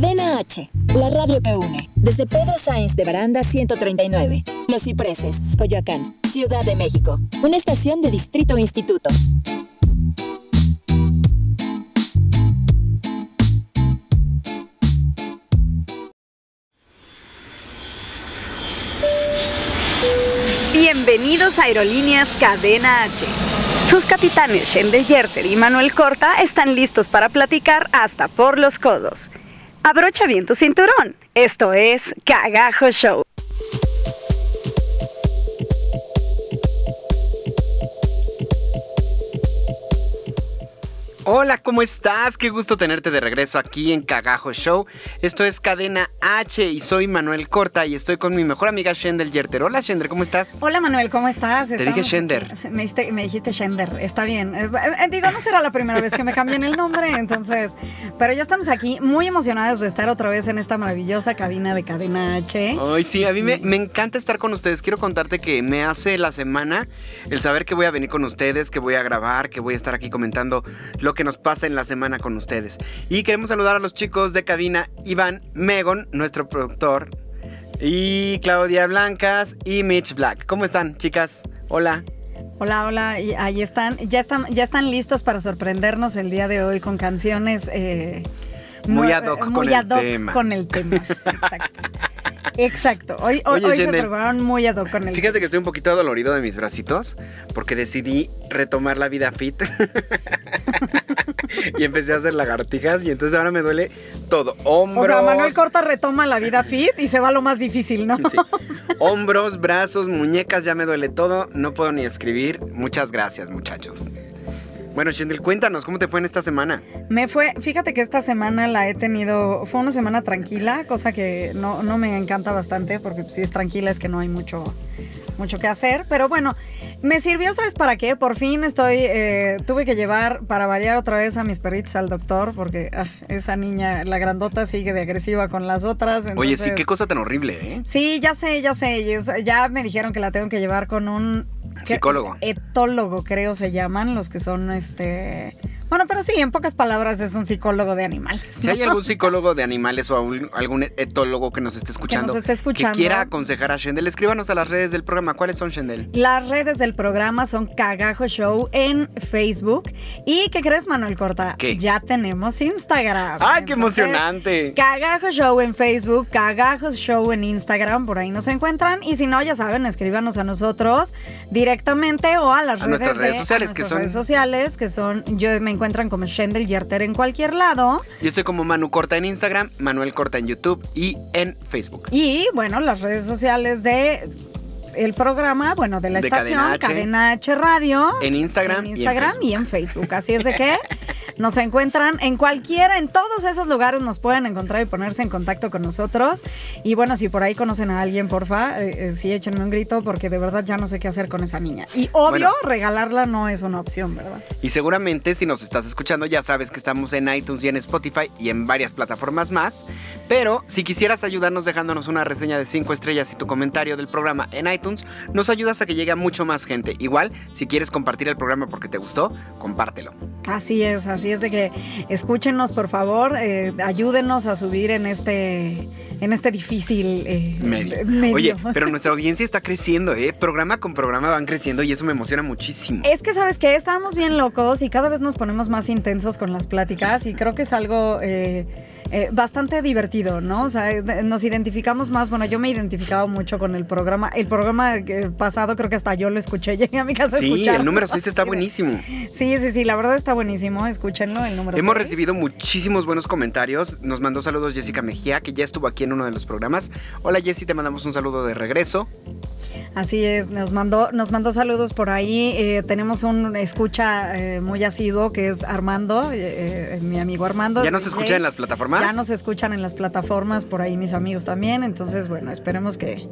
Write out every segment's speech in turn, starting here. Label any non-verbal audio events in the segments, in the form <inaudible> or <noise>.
Cadena H, la radio que une. Desde Pedro Sainz de Baranda 139, Los Cipreses, Coyoacán, Ciudad de México. Una estación de Distrito Instituto. Bienvenidos a Aerolíneas Cadena H. Sus capitanes Shende Yerter y Manuel Corta están listos para platicar hasta por los codos. Abrocha bien tu cinturón. Esto es Cagajo Show. Hola, ¿cómo estás? Qué gusto tenerte de regreso aquí en Cagajo Show. Esto es Cadena H y soy Manuel Corta y estoy con mi mejor amiga Shender Yerter. Hola Shender, ¿cómo estás? Hola Manuel, ¿cómo estás? Te dije Shender. Me, dijiste, me dijiste Shender, está bien. Eh, eh, digo, no será la primera vez que me cambien el nombre, entonces, pero ya estamos aquí muy emocionadas de estar otra vez en esta maravillosa cabina de Cadena H. Ay, sí, a mí me, me encanta estar con ustedes. Quiero contarte que me hace la semana el saber que voy a venir con ustedes, que voy a grabar, que voy a estar aquí comentando lo que nos pasa en la semana con ustedes. Y queremos saludar a los chicos de cabina, Iván Megon, nuestro productor, y Claudia Blancas y Mitch Black. ¿Cómo están, chicas? Hola. Hola, hola, y ahí están. Ya están, ya están listos para sorprendernos el día de hoy con canciones eh, muy ad hoc, muy con, ad hoc el tema. con el tema. <laughs> Exacto. Exacto. Hoy, hoy, Oye, hoy se prepararon muy ad hoc con el Fíjate que estoy un poquito dolorido de mis bracitos porque decidí retomar la vida fit <laughs> y empecé a hacer lagartijas y entonces ahora me duele todo. Hombros, O sea, Manuel Corta retoma la vida fit y se va a lo más difícil, ¿no? Sí. Hombros, brazos, muñecas, ya me duele todo. No puedo ni escribir. Muchas gracias, muchachos. Bueno, Shendel, cuéntanos, ¿cómo te fue en esta semana? Me fue, fíjate que esta semana la he tenido, fue una semana tranquila, cosa que no, no me encanta bastante, porque pues, si es tranquila es que no hay mucho, mucho que hacer, pero bueno, me sirvió, ¿sabes para qué? Por fin estoy, eh, tuve que llevar para variar otra vez a mis perritos al doctor, porque ah, esa niña, la grandota, sigue de agresiva con las otras. Oye, sí, qué cosa tan horrible, ¿eh? Sí, ya sé, ya sé. ya me dijeron que la tengo que llevar con un ¿qué? Psicólogo. Etólogo, creo se llaman, los que son este. Bueno, pero sí, en pocas palabras es un psicólogo de animales. Si hay algún <laughs> psicólogo de animales o algún- etólogo que nos esté escuchando, esté escuchando. que quiera aconsejar a Shendel, escríbanos a las redes del programa. ¿Cuáles son, Shendel? Las redes del programa son Cagajo Show en Facebook. ¿Y qué crees, Manuel Corta? ¿Qué? Ya tenemos Instagram. ¡Ay, qué Entonces, emocionante! Cagajo Show en Facebook, Cagajo Show en Instagram, por ahí nos encuentran. Y si no, ya saben, escríbanos a nosotros directamente o a las A redes, nuestras de- redes a sociales, que son- redes sociales, que son, yo me encuentran como Shendel Yerter en cualquier lado. Yo estoy como Manu Corta en Instagram, Manuel Corta en YouTube y en Facebook. Y bueno, las redes sociales de el programa, bueno, de la De estación, Cadena H. Cadena H Radio. En Instagram En y en Instagram y en Facebook. Así es de que <laughs> nos encuentran en cualquiera, en todos esos lugares nos pueden encontrar y ponerse en contacto con nosotros. Y bueno, si por ahí conocen a alguien, porfa, eh, eh, sí échenme un grito porque de verdad ya no sé qué hacer con esa niña. Y obvio, Bueno. regalarla no es una opción, ¿verdad? Y seguramente si nos estás escuchando ya sabes que estamos en iTunes y en Spotify y en varias plataformas más. Pero si quisieras ayudarnos dejándonos una reseña de 5 estrellas y tu comentario del programa en iTunes, nos ayudas a que llegue a mucho más gente. Igual, si quieres compartir el programa porque te gustó, compártelo. Así es, así es de que escúchenos, por favor, eh, ayúdenos a subir en este, en este difícil eh, Medio. medio. Oye, pero nuestra audiencia está creciendo, ¿eh? Programa con programa van creciendo y eso me emociona muchísimo. Es que, ¿sabes qué? Estábamos bien locos y cada vez nos ponemos más intensos con las pláticas y creo que es algo eh, eh, bastante divertido, ¿no? O sea, eh, nos identificamos más, bueno, yo me he identificado mucho con el programa. El programa eh, pasado creo que hasta yo lo escuché, <laughs> llegué a mi casa a Sí, el número 6 está <laughs> buenísimo. Sí, sí, sí, la verdad está buenísimo, escúchenlo, el número Hemos seis. recibido muchísimos buenos comentarios. Nos mandó saludos Jessica Mejía, que ya estuvo aquí en uno de los programas. Hola Jessy, te mandamos un saludo de regreso. Así es, nos mandó, nos mandó saludos por ahí. eh, tenemos un escucha eh, muy asiduo que es Armando, mi amigo Armando. ¿Ya nos DJ. escuchan en las plataformas? Ya nos escuchan en las plataformas, por ahí mis amigos también. Entonces, bueno, esperemos que,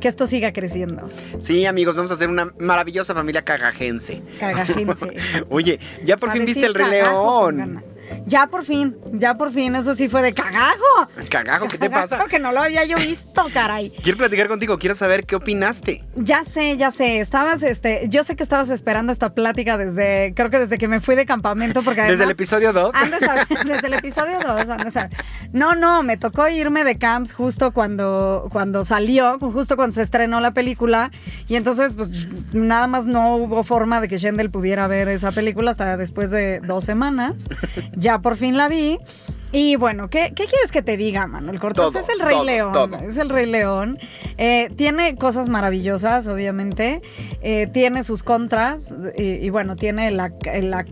que esto siga creciendo. Sí, amigos, vamos a hacer una maravillosa familia cagajense. Cagajense. <laughs> Oye, ya por A fin viste el Rey León. Ya por fin, ya por fin, eso sí fue de cagajo. Cagajo, ¿qué te pasa? que no lo había yo visto, caray. Quiero platicar contigo, quiero saber qué opinaste. Ya sé, ya sé. Estabas, este, yo sé que estabas esperando esta plática desde, creo que desde que me fui de campamento, porque además, <laughs> Desde el episodio 2. han de saber- desde el episodio 2, <laughs> No, no, me tocó irme de camps justo cuando, cuando salió, justo cuando se estrenó la película. Y entonces, pues, nada más no hubo forma de que Shendel pudiera ver esa película hasta después de dos semanas. Ya por fin la vi. Y bueno, ¿qué, qué quieres que te diga, Manuel Cortés? Todo, es el Rey todo, León. todo. Es el Rey León. Eh, tiene cosas maravillosas, obviamente. Eh, tiene sus contras. Y, y bueno, tiene la, la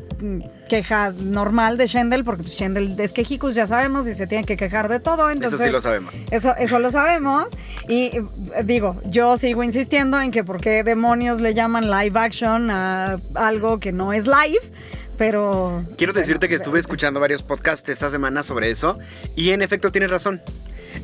queja normal de Shendel, porque pues, Shendel es quejikus, ya sabemos, y se tiene que quejar de todo. Entonces, Eso sí lo sabemos. Eso, eso lo sabemos. Y eh, digo, yo sigo insistiendo en que por qué demonios le llaman live action a algo que no es live. Pero. Quiero decirte que estuve escuchando varios podcasts esta semana sobre eso y en efecto tienes razón.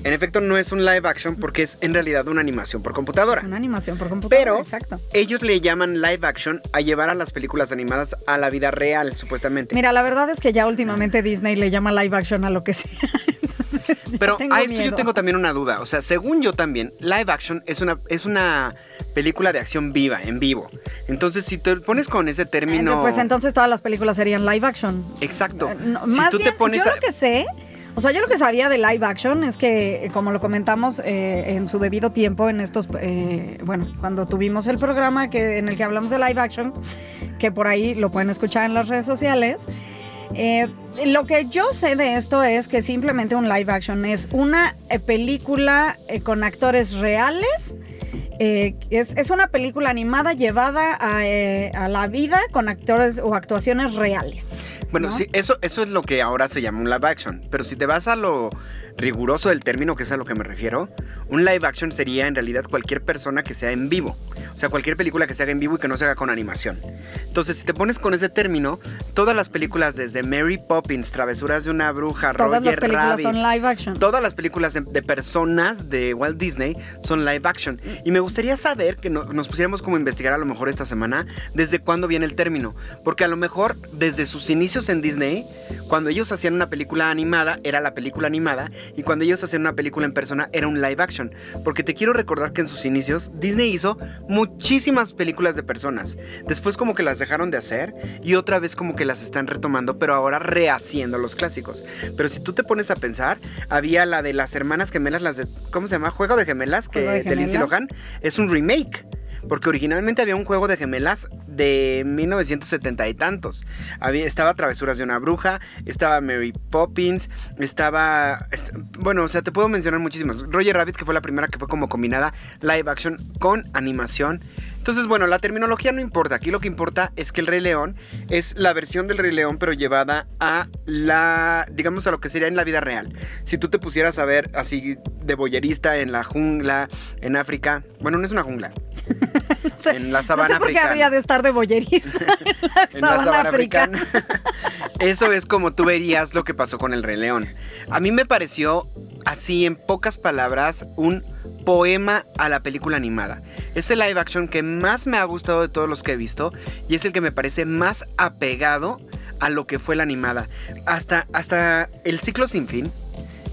En efecto no es un live action porque es en realidad una animación por computadora. Es una animación por computadora. Pero Exacto. ellos le llaman live action a llevar a las películas animadas a la vida real, supuestamente. Mira, la verdad es que ya últimamente Disney le llama live action a lo que sea. <laughs> Entonces, Pero a esto yo tengo también una duda. O sea, según yo también, live action es una, es una película de acción viva, en vivo. Entonces, si te pones con ese término... Pues entonces todas las películas serían live action. Exacto. Eh, no, si más tú bien, te pones yo a- lo que sé, o sea, yo lo que sabía de live action es que, como lo comentamos eh, en su debido tiempo, en estos, eh, bueno, cuando tuvimos el programa que, en el que hablamos de live action, que por ahí lo pueden escuchar en las redes sociales. eh, lo que yo sé de esto es que simplemente un live action es una película con actores reales. Eh, es, es una película animada llevada a, eh, a la vida con actores o actuaciones reales. Bueno, ¿no? sí, eso, eso es lo que ahora se llama un live action. Pero si te vas a lo riguroso del término, que es a lo que me refiero, un live action sería en realidad cualquier persona que sea en vivo. O sea, cualquier película que se haga en vivo y que no se haga con animación. Entonces, si te pones con ese término, todas las películas desde Mary Poppins, Travesuras de una bruja, Todas las Roger películas Rabbit, son live action. Todas las películas de, de personas de Walt Disney son live action. Y me gustaría saber que no- nos pusiéramos como a investigar a lo mejor esta semana desde cuándo viene el término. Porque a lo mejor desde sus inicios en Disney, cuando ellos hacían una película animada, era la película animada. Y cuando ellos hacían una película en persona, era un live action. Porque te quiero recordar que en sus inicios Disney hizo muchísimas películas de personas. Después como que las dejaron de hacer y otra vez como que las están retomando, pero ahora rehaciendo los clásicos. Pero si tú te pones a pensar, había la de las hermanas gemelas, las de, ¿cómo se llama? Juego de gemelas, que de de Lindsay. Lohan, es un remake. Porque originalmente había un juego de gemelas de 1970 y tantos. Había, estaba Travesuras de una bruja, estaba Mary Poppins, estaba... es- bueno, o sea, te puedo mencionar muchísimas. Roger Rabbit, que fue la primera que fue como combinada live action con animación. Entonces, bueno, la terminología no importa. Aquí lo que importa es que el Rey León es la versión del Rey León, pero llevada a la, digamos, a lo que sería en la vida real. Si tú te pusieras a ver así de boyerista en la jungla, en África, bueno, no es una jungla, <laughs> No sé, en la no sabana sé por qué africana. habría de estar de boyerista <laughs> en la en la sabana sabana africana. africana. Eso es como tú verías lo que pasó con el Rey León. A mí me pareció, así en pocas palabras, un poema a la película animada. Es el live action que más me ha gustado de todos los que he visto y es el que me parece más apegado a lo que fue la animada. Hasta, hasta el ciclo sin fin.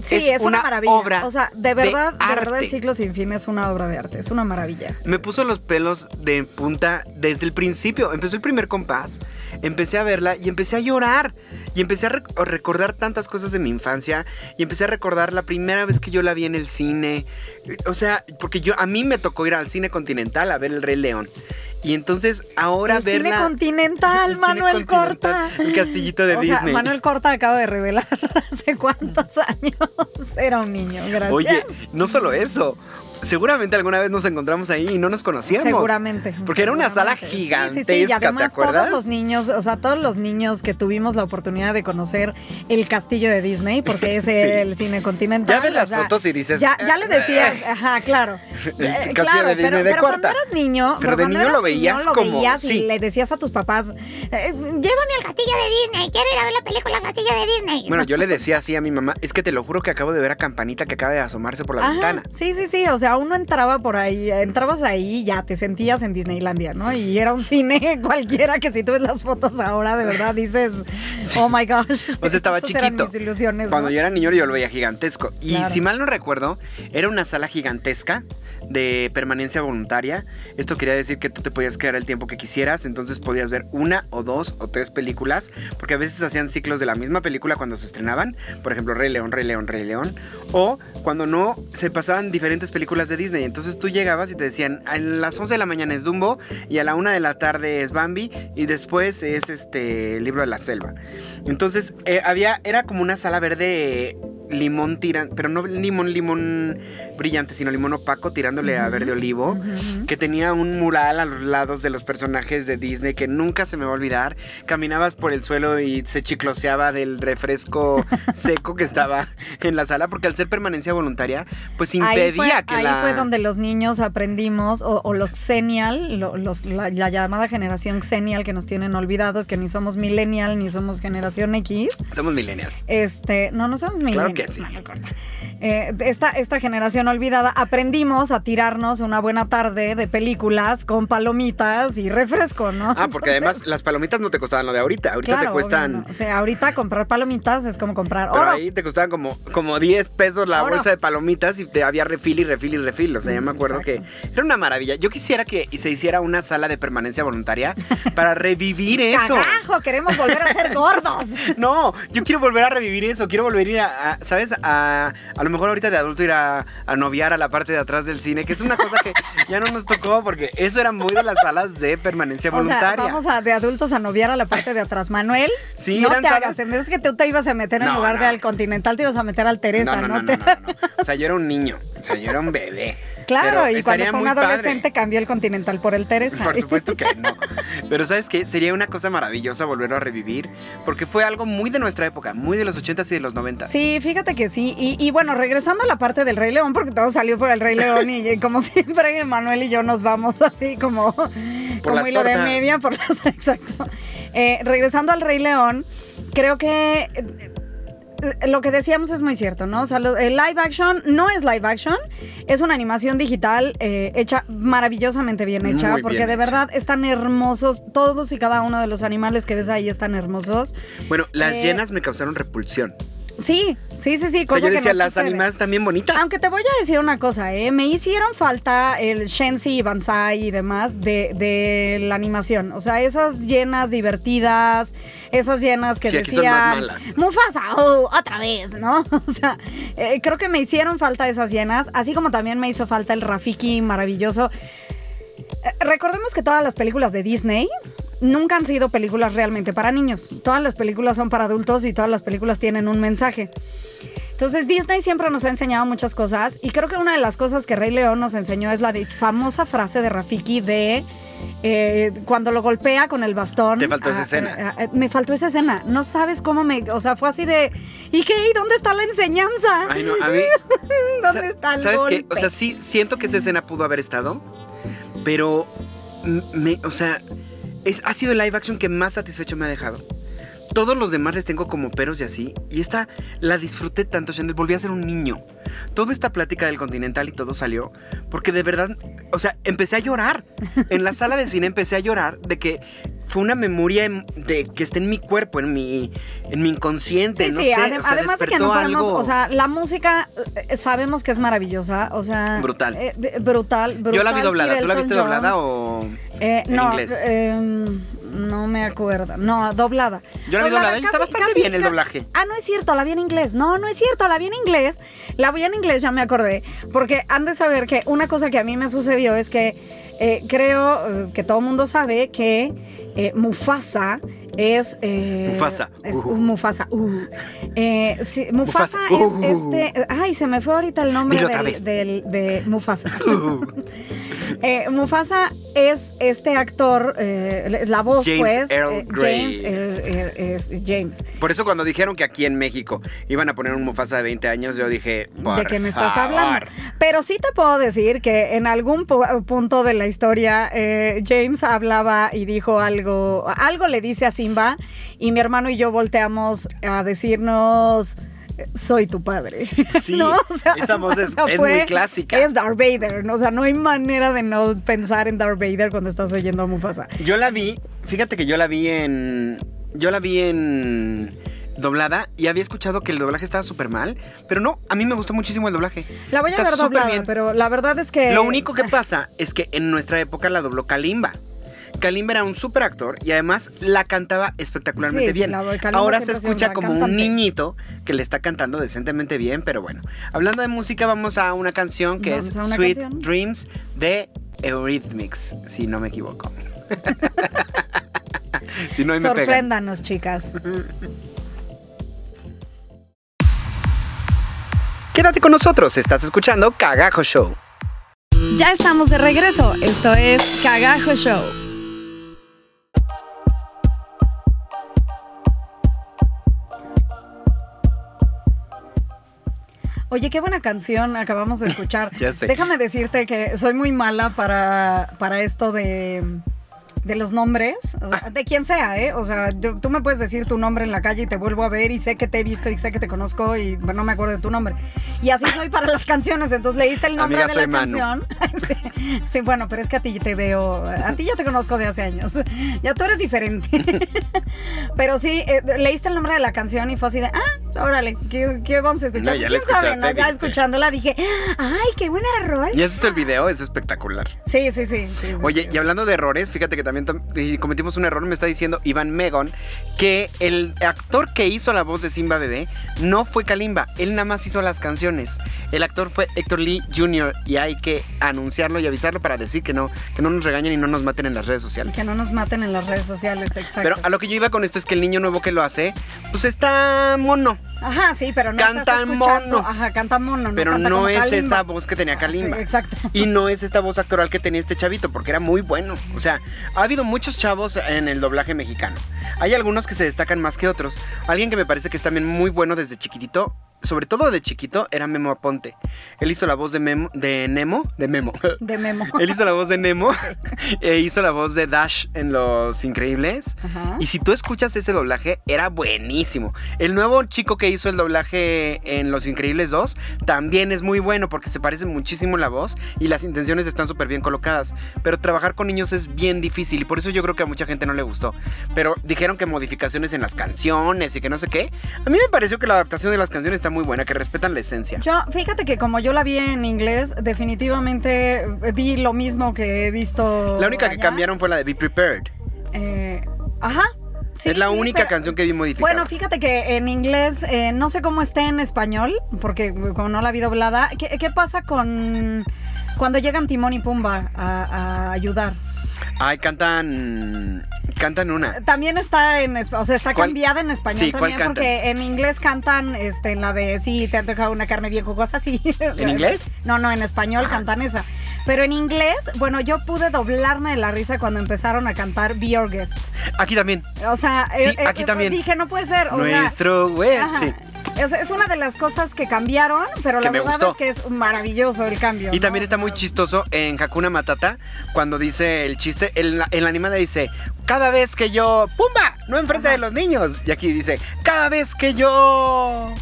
Sí, es es, una, una maravilla. obra o sea, de de verdad, de, verdad, arte. el ciclo sin fin es una obra de arte. Es una maravilla. Me puso los pelos de punta desde el principio. Empezó el primer compás, empecé a verla y empecé a llorar. Y empecé a, rec- a recordar tantas cosas de mi infancia. Y empecé a recordar la primera vez que yo la vi en el cine. O sea, porque yo a mí me tocó ir al cine continental a ver El Rey León. Y entonces ahora el cine verla. continental, <laughs> El cine Manuel continental, Corta. el castillito de o sea, Disney. Manuel Corta acaba de revelar <laughs> hace cuántos años <laughs> era un niño. Gracias. Oye, no solo eso. Seguramente alguna vez nos encontramos ahí y no nos conocíamos. Seguramente. Porque era una sala seguramente. Sí, sí, sí, y gigantesca, ¿te además todos los niños, o sea, todos los niños que tuvimos la oportunidad de conocer el castillo de Disney, porque ese <laughs> era el cine continental. Ya ves o las sea, fotos y dices, Ya, ya le decías, "Eh". ajá, claro. <laughs> El Eh, castillo claro, de Disney pero, de pero cuando eras niño, Pero de niño eras lo veías lo como- veías y le decías a tus papás, eh, llévame al castillo de Disney, quiero ir a ver la película Castillo de Disney. Bueno, yo le <laughs> decía así a mi mamá, es que te lo juro que acabo de ver a Campanita que acaba de asomarse por la Ajá, ventana. Sí, sí, sí. O sea, uno entraba por ahí, entrabas ahí y ya te sentías en Disneylandia, ¿no? Y era un cine <laughs> cualquiera que si tú ves las fotos ahora, de verdad dices, oh my gosh. O sea, estaba estas eran chiquito. mis ilusiones. Cuando ¿no? yo era niño yo lo veía gigantesco. Y Claro. si mal no recuerdo, era una sala gigantesca de permanencia voluntaria. Esto quería decir que tú te podías quedar el tiempo que quisieras, entonces podías ver una o dos o tres películas, porque a veces hacían ciclos de la misma película cuando se estrenaban, por ejemplo, Rey León, Rey León, Rey León, o cuando no, se pasaban diferentes películas de Disney. Entonces tú llegabas y te decían, a las 11 de la mañana es Dumbo y a la 1 de la tarde es Bambi y después es este libro de la selva. Entonces eh, había, era como una sala verde limón tiran, pero no limón, limón brillante, sino limón opaco tirándole a verde olivo, que tenía un mural a los lados de los personajes de Disney que nunca se me va a olvidar. Caminabas por el suelo y se chicloseaba del refresco <laughs> seco que estaba en la sala, porque al ser permanencia voluntaria, pues impedía que ahí la... fue donde los niños aprendimos, o, o los los, la, la llamada generación Xennial que nos tienen olvidados, que ni somos millennial ni somos generación X. Somos millennials. Este, no, no somos millennials. Que sí. Eh, esta, esta generación olvidada aprendimos a tirarnos una buena tarde de películas con palomitas y refresco, ¿no? Ah, porque Entonces, además las palomitas no te costaban lo de ahorita. Ahorita claro, te cuestan... obvio, no. O sea, ahorita comprar palomitas es como comprar Pero oro. ahí te costaban como, como 10 pesos la Oro. bolsa de palomitas y te había refil y refil y refil. O sea, ya me acuerdo que era una maravilla. Yo quisiera que se hiciera una sala de permanencia voluntaria para <laughs> revivir eso. ¡Cagajo! Queremos volver a ser gordos. <laughs> No, yo quiero volver a revivir eso. Quiero volver a ir a, a- ¿sabes? A, a lo mejor ahorita de adulto ir a, a noviar a la parte de atrás del cine, que es una cosa que <laughs> ya no nos tocó porque eso era muy de las salas de permanencia O sea, voluntaria. vamos a, de adultos a noviar a la parte de atrás. Manuel, Sí, no te salas- hagas. En vez que tú te ibas a meter en No, lugar no. de al Continental, te ibas a meter al Teresa, no, ¿no? no, no, te- no, no, no. O sea, yo era un niño. O sea, yo era un bebé. Claro, Pero y cuando fue un padre. adolescente cambió el Continental por el Teresa. Por supuesto que no. Pero ¿sabes qué? Sería una cosa maravillosa volverlo a revivir. Porque fue algo muy de nuestra época, muy de los 80s y de los 90s. Sí, fíjate que sí. Y, y bueno, regresando a la parte del Rey León, porque todo salió por el Rey León y, y como <laughs> siempre, Manuel y yo nos vamos así como, como hilo de media por las... <laughs> Exacto. Eh, regresando al Rey León, creo que... eh, Lo que decíamos es muy cierto, ¿no? O sea, lo- el live action no es live action, es una animación digital eh, hecha maravillosamente bien hecha, Muy porque bien de hecha. verdad están hermosos, todos y cada uno de los animales que ves ahí están hermosos. Bueno, las Eh, llenas me causaron repulsión. Sí, sí, sí, sí, O sea, cosa yo que decía, no las sucede. animadas también bonitas. Aunque te voy a decir una cosa, ¿eh? me hicieron falta el Shensi y Banzai y demás de, de la animación. O sea, esas llenas divertidas, esas llenas que Sí, aquí son más decían malas. Mufasa, oh, otra vez, ¿no? <laughs> O sea, eh, creo que me hicieron falta esas llenas, así como también me hizo falta el Rafiki maravilloso. Eh, Recordemos que todas las películas de Disney nunca han sido películas realmente para niños. Todas las películas son para adultos y todas las películas tienen un mensaje. Entonces Disney siempre nos ha enseñado muchas cosas y creo que una de las cosas que Rey León nos enseñó es la famosa frase de Rafiki de eh, cuando lo golpea con el bastón. Te faltó esa Ah, escena. eh, ah, me faltó esa escena. No sabes cómo me... O sea, fue así de... ¿Y qué? ¿Y dónde está la enseñanza? Ay, no, a <laughs> mí. ¿Dónde está el ¿Sabes golpe? qué? O sea, sí, siento que esa escena pudo haber estado, pero. Me, o sea, es, ha sido el live action que más satisfecho me ha dejado. Todos los demás les tengo como peros y así. Y esta la disfruté tanto, Chanel. Volví a ser un niño. Toda esta plática del Continental y todo salió porque de verdad, o sea, empecé a llorar. En la sala de cine empecé a llorar de que fue una memoria em- de que está en mi cuerpo, en mi, en mi inconsciente. Sí, no sí, sé, adem- o sea, además de que no podemos, algo. o sea, la música eh, sabemos que es maravillosa, o sea, Brutal. eh, de- brutal, brutal. Yo la vi doblada. ¿Tú la viste doblada o.? Eh, en no, inglés? eh, no me acuerdo. No, doblada. Yo la vi doblada y está bastante bien el doblaje. Ah, no es cierto, la vi en inglés. No, no es cierto, la vi en inglés. La vi en inglés, ya me acordé. Porque han de saber que una cosa que a mí me sucedió es que eh, creo eh, que todo el mundo sabe que eh, Mufasa es. eh, Mufasa. Es Uh. un Mufasa. uh. Eh, sí, Mufasa, Mufasa. es Uh. este. Ay, se me fue ahorita el nombre del, de Mufasa. <laughs> Eh, Mufasa es este actor, eh, la voz, James pues. Earl eh, Grey. James Earl- Earl- es James. Por eso cuando dijeron que aquí en México iban a poner un Mufasa de 20 años, yo dije, ¿De qué me estás favor. hablando? Pero sí te puedo decir que en algún pu- punto de la historia eh, James hablaba y dijo algo, algo le dice a Simba y mi hermano y yo volteamos a decirnos soy tu padre. <laughs> Sí, ¿No? esa voz es- es muy clásica. Es Darth Vader, ¿no? o sea, no hay manera de no pensar en Darth Vader cuando estás oyendo a Mufasa. Yo la vi, fíjate que yo la vi en. Yo la vi en. doblada y había escuchado que el doblaje estaba súper mal, pero no, a mí me gustó muchísimo el doblaje. La voy a Está ver doblada, bien. pero la verdad es que... Lo único que pasa es que en nuestra época la dobló Kalimba. Kalimba era un super actor y además la cantaba espectacularmente Sí, bien. Ahora se escucha como un niñito que le está cantando decentemente bien, pero bueno. Hablando de música, vamos a una canción que Vamos es Sweet canción. Dreams de Eurythmics, si no me equivoco. <laughs> si no. Sorpréndanos, chicas. Quédate con nosotros, estás escuchando Cagajo Show. Ya estamos de regreso. Esto es Cagajo Show. Oye, qué buena canción acabamos de escuchar. <laughs> Ya sé. Déjame decirte que soy muy mala para, para esto de, de los nombres, o sea, de quien sea, ¿eh? O sea, tú me puedes decir tu nombre en la calle y te vuelvo a ver y sé que te he visto y sé que te conozco y no me acuerdo de tu nombre. Y así soy para las <laughs> canciones, entonces leíste el nombre Amiga, de la Manu. canción. <laughs> sí, <laughs> sí, bueno, pero es que a ti te veo, a ti ya te conozco de hace años, <laughs> ya tú eres diferente. <laughs> pero sí, eh, leíste el nombre de la canción y fue así de, ah, órale, ¿qué, qué vamos a escuchar? No, ya Pues, la ¿Quién sabe, no? Ya escuchándola dije, ay, qué buena rol. ¿Y has visto el video? Es espectacular. Sí, sí, sí. sí, Oye, sí. y hablando de errores, fíjate que también cometimos un error, me está diciendo Iván Megon, que el actor que hizo la voz de Simba Bebé no fue Kalimba, él nada más hizo las canciones. El actor fue Héctor Lee Jr. y hay que anunciarlo y avisarlo para decir que no, que no nos regañen y no nos maten en las redes sociales. Que no nos maten en las redes sociales, exacto. Pero a lo que yo iba con esto es que el niño nuevo que lo hace, pues está mono, Ajá, sí, pero no Canta estás escuchando. mono. Ajá, canta mono, pero canta no como es Kalimba. esa voz que tenía Kalimba. Sí, exacto. Y no es esta voz actoral que tenía este chavito, porque era muy bueno. O sea, ha habido muchos chavos en el doblaje mexicano. Hay algunos que se destacan más que otros. Alguien que me parece que es también muy bueno desde chiquitito, sobre todo de chiquito, era Memo Aponte. Él hizo la voz de, Memo, de Nemo, de Memo. De Memo. <laughs> Él hizo la voz de Nemo <laughs> e hizo la voz de Dash en Los Increíbles. Ajá. Y si tú escuchas ese doblaje, era buenísimo. El nuevo chico que hizo el doblaje en Los Increíbles 2 también es muy bueno porque se parece muchísimo la voz y las intenciones están súper bien colocadas. Pero trabajar con niños es bien difícil y por eso yo creo que a mucha gente no le gustó. Pero dijeron que modificaciones en las canciones y que no sé qué. A mí me pareció que la adaptación de las canciones está muy buena, que respetan la esencia. Yo, fíjate que como yo la vi en inglés, definitivamente vi lo mismo que he visto. La única que cambiaron fue la de Be Prepared. Eh, ajá. Sí, es la sí, única pero- canción que vi modificada. Bueno, fíjate que en inglés, eh, no sé cómo esté en español, porque como no la vi doblada, ¿qué, qué pasa con cuando llegan Timón y Pumba a, a ayudar? Ay, cantan. Cantan una. También está en, o sea, está ¿Cuál? cambiada en español Sí, ¿cuál también, porque en inglés cantan este, la de sí, te han dejado una carne bien jugosa, sí. ¿En inglés? No, no, en español Ah. cantan esa. Pero en inglés, bueno, yo pude doblarme de la risa cuando empezaron a cantar Be Your Guest. Aquí también. O sea, Sí, eh, eh, aquí también. dije, no puede ser. O sea, Nuestro güey. Sí. Es, es una de las cosas que cambiaron, pero Que la verdad gustó. es que es maravilloso el cambio. Y ¿no? también está muy chistoso en Hakuna Matata cuando dice el chiste, en la, en la animada dice, cada vez que yo, ¡pumba! No enfrente Ajá. de los niños. Y aquí dice, cada vez que yo...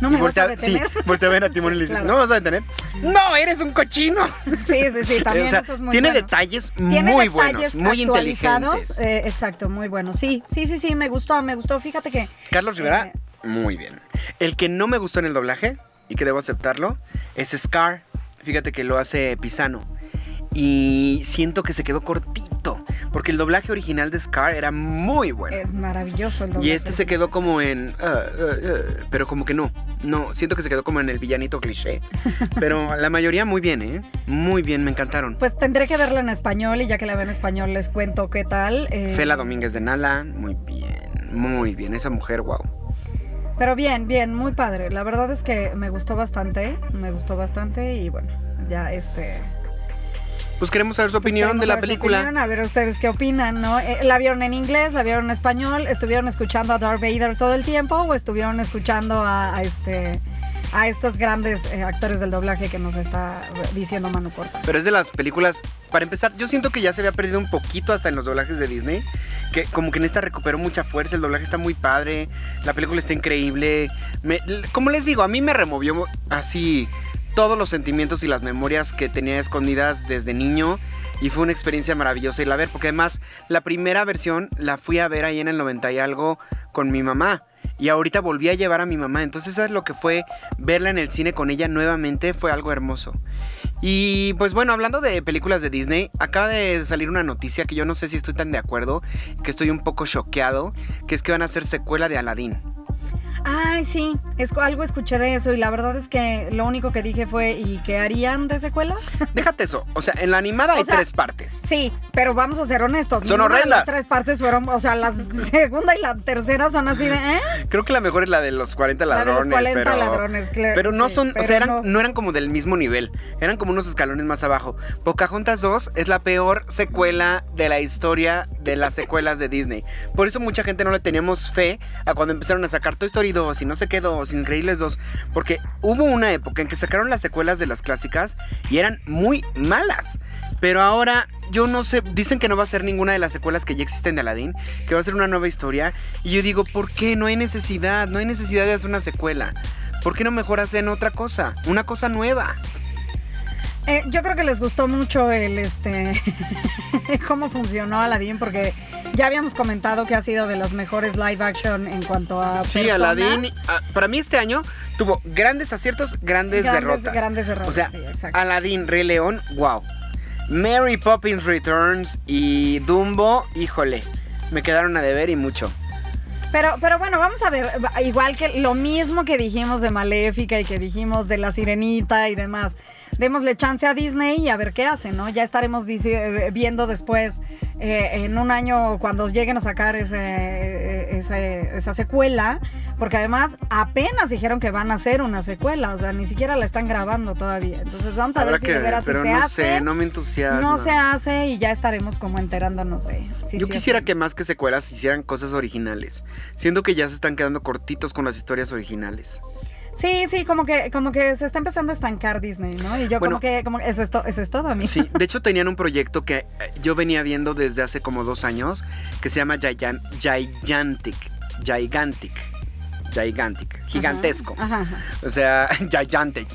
No me vas a voltea- detener. Sí, <laughs> voltea a ver a <laughs> Timón y le dice, claro. ¿no me vas a detener? ¡No, eres un cochino! <laughs> Sí, sí, sí, también O sea, eso es muy tiene bueno. detalles Tiene muy detalles buenos, muy inteligentes. eh, exacto, muy bueno. Sí, sí, sí, sí, me gustó, me gustó. Fíjate que Carlos Rivera, eh, muy bien. El que no me gustó en el doblaje, y que debo aceptarlo, es Scar. Fíjate que lo hace Pisano. Y siento que se quedó cortito. Porque el doblaje original de Scar era muy bueno. es maravilloso el Y doblaje. este se quedó como en. ah, ah, ah, pero como que no. No, siento que se quedó como en el villanito cliché. <laughs> Pero la mayoría muy bien, ¿eh? Muy bien, me encantaron. Pues tendré que verla en español y ya que la veo en español les cuento qué tal. eh, Fela Domínguez de Nala, muy bien. Muy bien, esa mujer, wow. Pero bien, bien, muy padre. La verdad es que me gustó bastante, me gustó bastante y bueno, ya este... Pues queremos saber su pues opinión de la película. opinión, a ver ustedes qué opinan, ¿no? Eh, ¿La vieron en inglés, la vieron en español? ¿Estuvieron escuchando a Darth Vader todo el tiempo o estuvieron escuchando a, a este a estos grandes eh, actores del doblaje que nos está diciendo Manu Corta? Pero es de las películas, para empezar, yo siento que ya se había perdido un poquito hasta en los doblajes de Disney, que como que en esta recuperó mucha fuerza, el doblaje está muy padre, la película está increíble. Como les digo, a mí me removió así todos los sentimientos y las memorias que tenía escondidas desde niño y fue una experiencia maravillosa irla a ver, porque además la primera versión la fui a ver ahí en el 90 y algo con mi mamá. Y ahorita volví a llevar a mi mamá. Entonces, eso es lo que fue verla en el cine con ella nuevamente, fue algo hermoso. Y pues bueno, hablando de películas de Disney, acaba de salir una noticia que yo no sé si estoy tan de acuerdo, que estoy un poco choqueado, que es que van a hacer secuela de Aladdin. Ay, sí, es, algo escuché de eso y la verdad es que lo único que dije fue, ¿y qué harían de secuela? <laughs> Déjate eso, o sea, en la animada hay tres partes. Sí, pero vamos a ser honestos. Son horrendas. Las tres partes fueron, o sea, la <laughs> segunda y la tercera son así de, ¿eh? Creo que la mejor es la de los 40 ladrones. La de los 40 pero, ladrones, claro. Pero no son, o sea, eran, no. eran como del mismo nivel, eran como unos escalones más abajo. Pocahontas 2 es la peor secuela de la historia de las secuelas de Disney. Por eso mucha gente no le teníamos fe a cuando empezaron a sacar Toy Story 2 y no sé qué 2, Increíbles 2, porque hubo una época en que sacaron las secuelas de las clásicas y eran muy malas. Pero ahora yo no sé, dicen que no va a ser ninguna de las secuelas que ya existen de Aladdin, que va a ser una nueva historia. Y yo digo, ¿por qué? No hay necesidad, no hay necesidad de hacer una secuela. ¿Por qué no mejor hacen otra cosa? Una cosa nueva. Eh, yo creo que les gustó mucho el este <laughs> cómo funcionó Aladdin porque ya habíamos comentado que ha sido de las mejores live action en cuanto a Sí, Aladdin ah, para mí este año tuvo grandes aciertos, grandes, derrotas. Grandes derrotas. O sea, Aladdin, Rey León, wow. Mary Poppins Returns y Dumbo, híjole, me quedaron a deber y mucho. Pero, pero bueno, vamos a ver, igual que lo mismo que dijimos de Maléfica y que dijimos de La Sirenita y demás démosle chance a Disney y a ver qué hace, ¿no? Ya estaremos eh, viendo después, eh, en un año, cuando lleguen a sacar ese, esa secuela, porque además apenas dijeron que van a hacer una secuela, o sea, ni siquiera la están grabando todavía. Entonces vamos a ver si de veras pero se no hace. Sé, no me entusiasma. No se hace y ya estaremos como enterándonos de. Yo quisiera que más que secuelas hicieran cosas originales, siendo que ya se están quedando cortitos con las historias originales. Sí, sí, como que, como que se está empezando a estancar Disney, ¿no? Y yo como que, como eso es, eso es todo, amigo. Sí, de <laughs> hecho tenían un proyecto que eh, yo venía viendo desde hace como dos años, que se llama Gigantic, Gigantic. Gigantic, gigantesco. Ajá, O sea, <laughs> gigantic.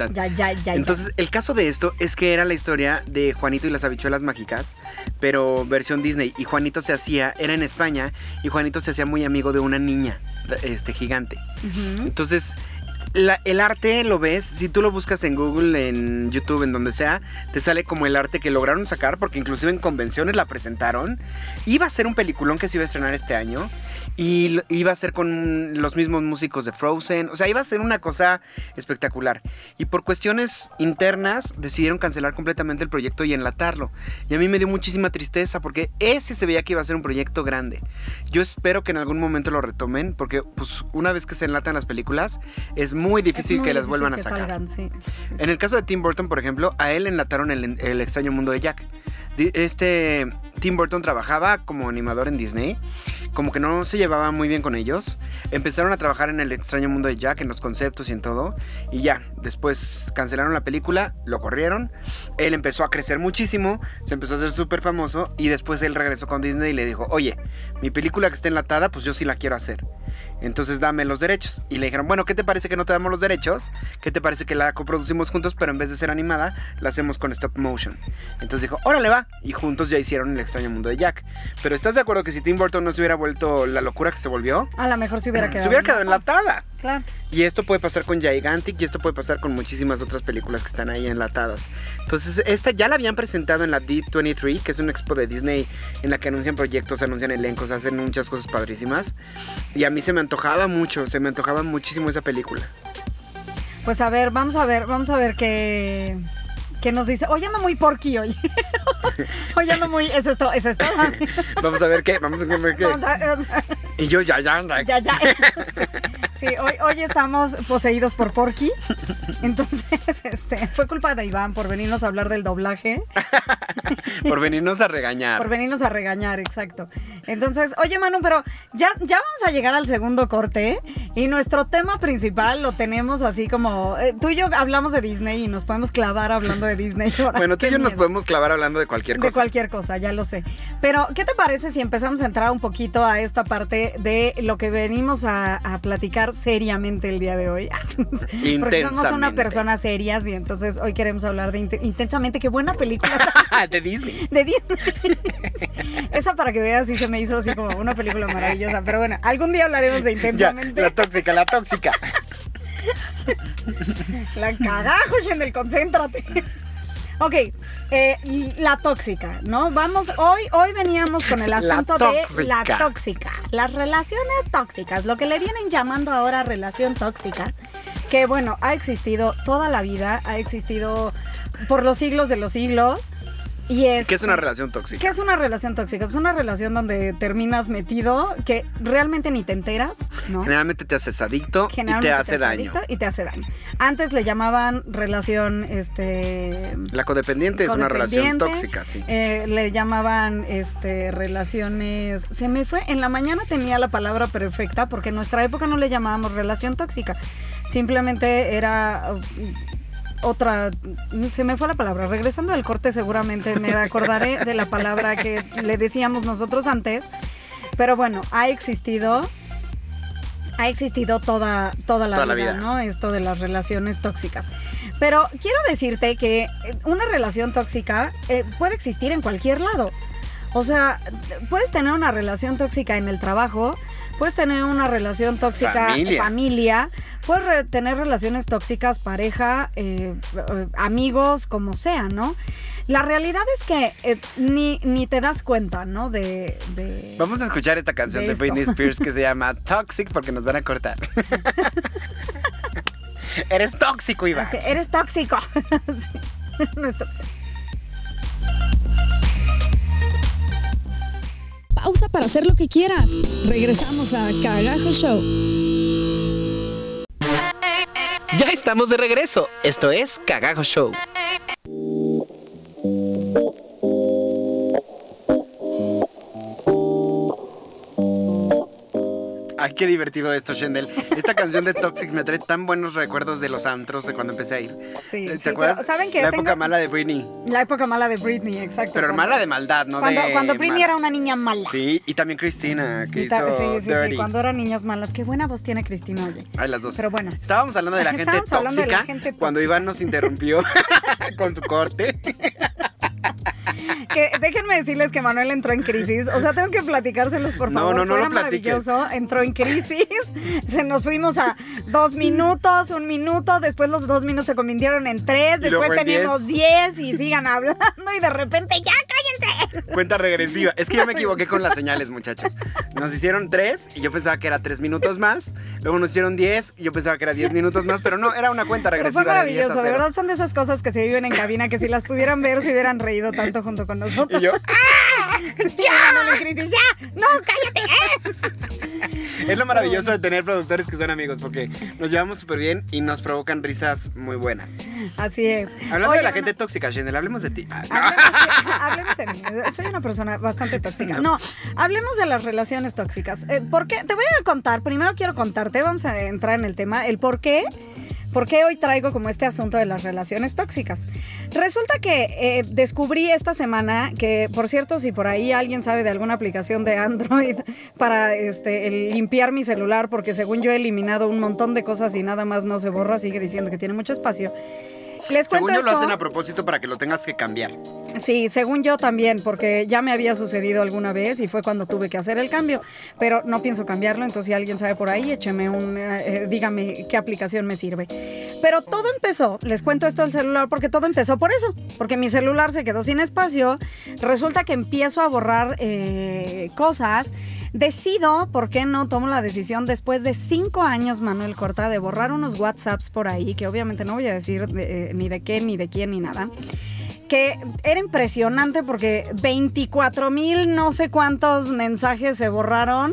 Entonces, el caso de esto es que era la historia de Juanito y las habichuelas mágicas, pero versión Disney. Y Juanito se hacía, era en España, y Juanito se hacía muy amigo de una niña, este gigante. Entonces, el arte lo ves, si tú lo buscas en Google, en YouTube, en donde sea, te sale como el arte que lograron sacar, porque inclusive en convenciones la presentaron. Iba a ser un peliculón que se iba a estrenar este año. Y iba a ser con los mismos músicos de Frozen. O sea, iba a ser una cosa espectacular. Y por cuestiones internas decidieron cancelar completamente el proyecto y enlatarlo. Y a mí me dio muchísima tristeza porque ese se veía que iba a ser un proyecto grande. Yo espero que en algún momento lo retomen porque pues una vez que se enlatan las películas es muy difícil que las vuelvan a sacar. En el caso de Tim Burton, por ejemplo, a él enlataron el, el extraño mundo de Jack este Tim Burton trabajaba como animador en Disney, como que no se llevaba muy bien con ellos. Empezaron a trabajar en el extraño mundo de Jack, en los conceptos y en todo, y ya, después cancelaron la película, lo corrieron. Él empezó a crecer muchísimo, se empezó a hacer súper famoso, y después él regresó con Disney y le dijo, oye, mi película que está enlatada, pues yo sí la quiero hacer entonces dame los derechos. Y le dijeron, bueno, ¿qué te parece que no te damos los derechos? ¿Qué te parece que la coproducimos juntos, pero en vez de ser animada, la hacemos con stop motion? Entonces dijo, órale va. Y juntos ya hicieron el extraño mundo de Jack. Pero ¿estás de acuerdo que si Tim Burton no se hubiera vuelto la locura que se volvió? A lo mejor se hubiera <clears throat> quedado. Se hubiera quedado enlatada. Claro. Y esto puede pasar con Gigantic y esto puede pasar con muchísimas otras películas que están ahí enlatadas. Entonces, esta ya la habían presentado en la D23, que es una expo de Disney en la que anuncian proyectos, anuncian elencos, hacen muchas cosas padrísimas. Y a mí se me antojaba mucho, se me antojaba muchísimo esa película. Pues a ver, vamos a ver, vamos a ver qué que nos dice, hoy ando muy porky hoy. <laughs> hoy ando muy, eso es todo, eso es todo. <laughs> vamos a ver qué, vamos a ver qué. Vamos a, Y yo ya, ya, ya. Ya, <laughs> sí, hoy, hoy estamos poseídos por porky. Entonces, este, fue culpa de Iván por venirnos a hablar del doblaje. por venirnos a regañar. Por venirnos a regañar, exacto. Entonces, oye Manu, pero ya, ya vamos a llegar al segundo corte y nuestro tema principal lo tenemos así como, eh, tú y yo hablamos de Disney y nos podemos clavar hablando de Disney. <laughs> bueno, tú y yo nos podemos clavar hablando de cualquier cosa. De cualquier cosa, ya lo sé. Pero, ¿qué te parece si empezamos a entrar un poquito a esta parte de lo que venimos a, platicar seriamente el día de hoy. <laughs> Porque somos una persona serias y entonces hoy queremos hablar de Inte- Intensamente. Qué buena película <laughs> de Disney. de Disney. Esa para que veas sí se me hizo así como una película maravillosa. Pero bueno, algún día hablaremos de Ya, Intensamente. la tóxica, la tóxica. La cagajo, Shendel, concéntrate. Ok, eh, la tóxica, ¿no? Vamos, hoy, hoy veníamos con el La asunto de la tóxica. Las relaciones tóxicas, lo que le vienen llamando ahora relación tóxica, que bueno, ha existido toda la vida, ha existido por los siglos de los siglos. Y es, ¿Qué es una relación tóxica? ¿Qué es una relación tóxica? Es una relación donde terminas metido, que realmente ni te enteras, ¿no? Generalmente te haces adicto y te hace daño. Y te hace daño. Antes le llamaban relación, este... La codependiente es una relación tóxica, sí. eh, le llamaban este relaciones. Se me fue. En la mañana tenía la palabra perfecta porque en nuestra época no le llamábamos relación tóxica. Simplemente era otra. Se me fue la palabra. Regresando del corte, seguramente me acordaré de la palabra que le decíamos nosotros antes. Pero bueno, ha existido. Ha existido toda, toda la Toda la vida, vida. ¿no? Esto de las relaciones tóxicas. Pero quiero decirte que eh, una relación tóxica eh, puede existir en cualquier lado. O sea, puedes tener una relación tóxica en el trabajo, puedes tener una relación tóxica Familia. familia, puedes re- tener relaciones tóxicas pareja, eh, eh, amigos, como sea, ¿no? La realidad es que eh, ni, ni te das cuenta, ¿no? De... de- Vamos a escuchar esta canción de. Britney Spears que se llama Toxic porque nos van a cortar. <laughs> Eres tóxico, Iván. Así, eres tóxico. <laughs> Sí. Nuestro- Pausa para hacer lo que quieras. Regresamos a Cagajo Show. Ya estamos de regreso. Esto es Cagajo Show. Ay, qué divertido esto, Shendel. Esta canción de Toxic me trae tan buenos recuerdos de los antros de cuando empecé a ir. Sí, ¿Te sí. La Tengo- época mala de Britney. La época mala de Britney, exacto. Pero Cuando- mala de maldad, ¿no? Cuando, de cuando Britney era una niña mala. Sí, y también Cristina, que Y ta- hizo sí, sí, Dirty. sí, cuando eran niñas malas. Qué buena voz tiene Cristina, oye. Ay, las dos. Pero bueno. Estábamos hablando de la <laughs> gente Estábamos tóxica hablando de la gente cuando tóxica. Iván nos interrumpió <laughs> con su corte. <laughs> Que, déjenme decirles que Manuel entró en crisis. O sea, tengo que platicárselos, por No, favor. no, no Era lo platiques. maravilloso. Entró en crisis. Se nos fuimos a dos minutos, un minuto. Después los dos minutos se convirtieron en tres. Después en teníamos diez y sigan hablando. Y de repente, ya cállense. Cuenta regresiva. Es que yo me equivoqué con las señales, muchachos. Nos hicieron tres y yo pensaba que era tres minutos más. Luego nos hicieron diez y yo pensaba que era diez minutos más. Pero no, era una cuenta Pero regresiva. fue de 10 a maravilloso. De cero. verdad son de esas cosas que se viven en cabina que si las pudieran ver se hubieran reído tanto junto con nosotros. <laughs> Y yo. ¡No, cállate! <laughs> es lo maravilloso de tener productores que son amigos porque nos llevamos súper bien y nos provocan risas muy buenas. Así es. Hablando Oye, de la gente tóxica, Shendel, hablemos de ti. Ah, <laughs> hablemos de mí. Soy una persona bastante tóxica. No, hablemos de las relaciones tóxicas. Eh, ¿Por qué? Te voy a contar. Primero quiero contarte, vamos a entrar en el tema, el por qué. ¿Por qué hoy traigo como este asunto de las relaciones tóxicas? Resulta que eh, descubrí esta semana que, por cierto, si por ahí alguien sabe de alguna aplicación de Android <laughs> para este, el limpiar mi celular, porque según yo he eliminado un montón de cosas y nada más no se borra, sigue diciendo que tiene mucho espacio. Les cuento Según yo lo esto. hacen a propósito para que lo tengas que cambiar. Sí, según yo también, porque ya me había sucedido alguna vez y fue cuando tuve que hacer el cambio, pero no pienso cambiarlo, entonces si alguien sabe por ahí, écheme un, eh, eh, dígame qué aplicación me sirve. Pero todo empezó, les cuento esto del celular, porque todo empezó por eso, porque mi celular se quedó sin espacio, resulta que empiezo a borrar eh, cosas, decido, ¿por qué no tomo la decisión después de cinco años, Manuel Corta, de borrar unos WhatsApps por ahí, que obviamente no voy a decir de- eh, ni de qué, ni de quién, ni nada? que era impresionante porque 24 mil no sé cuántos mensajes se borraron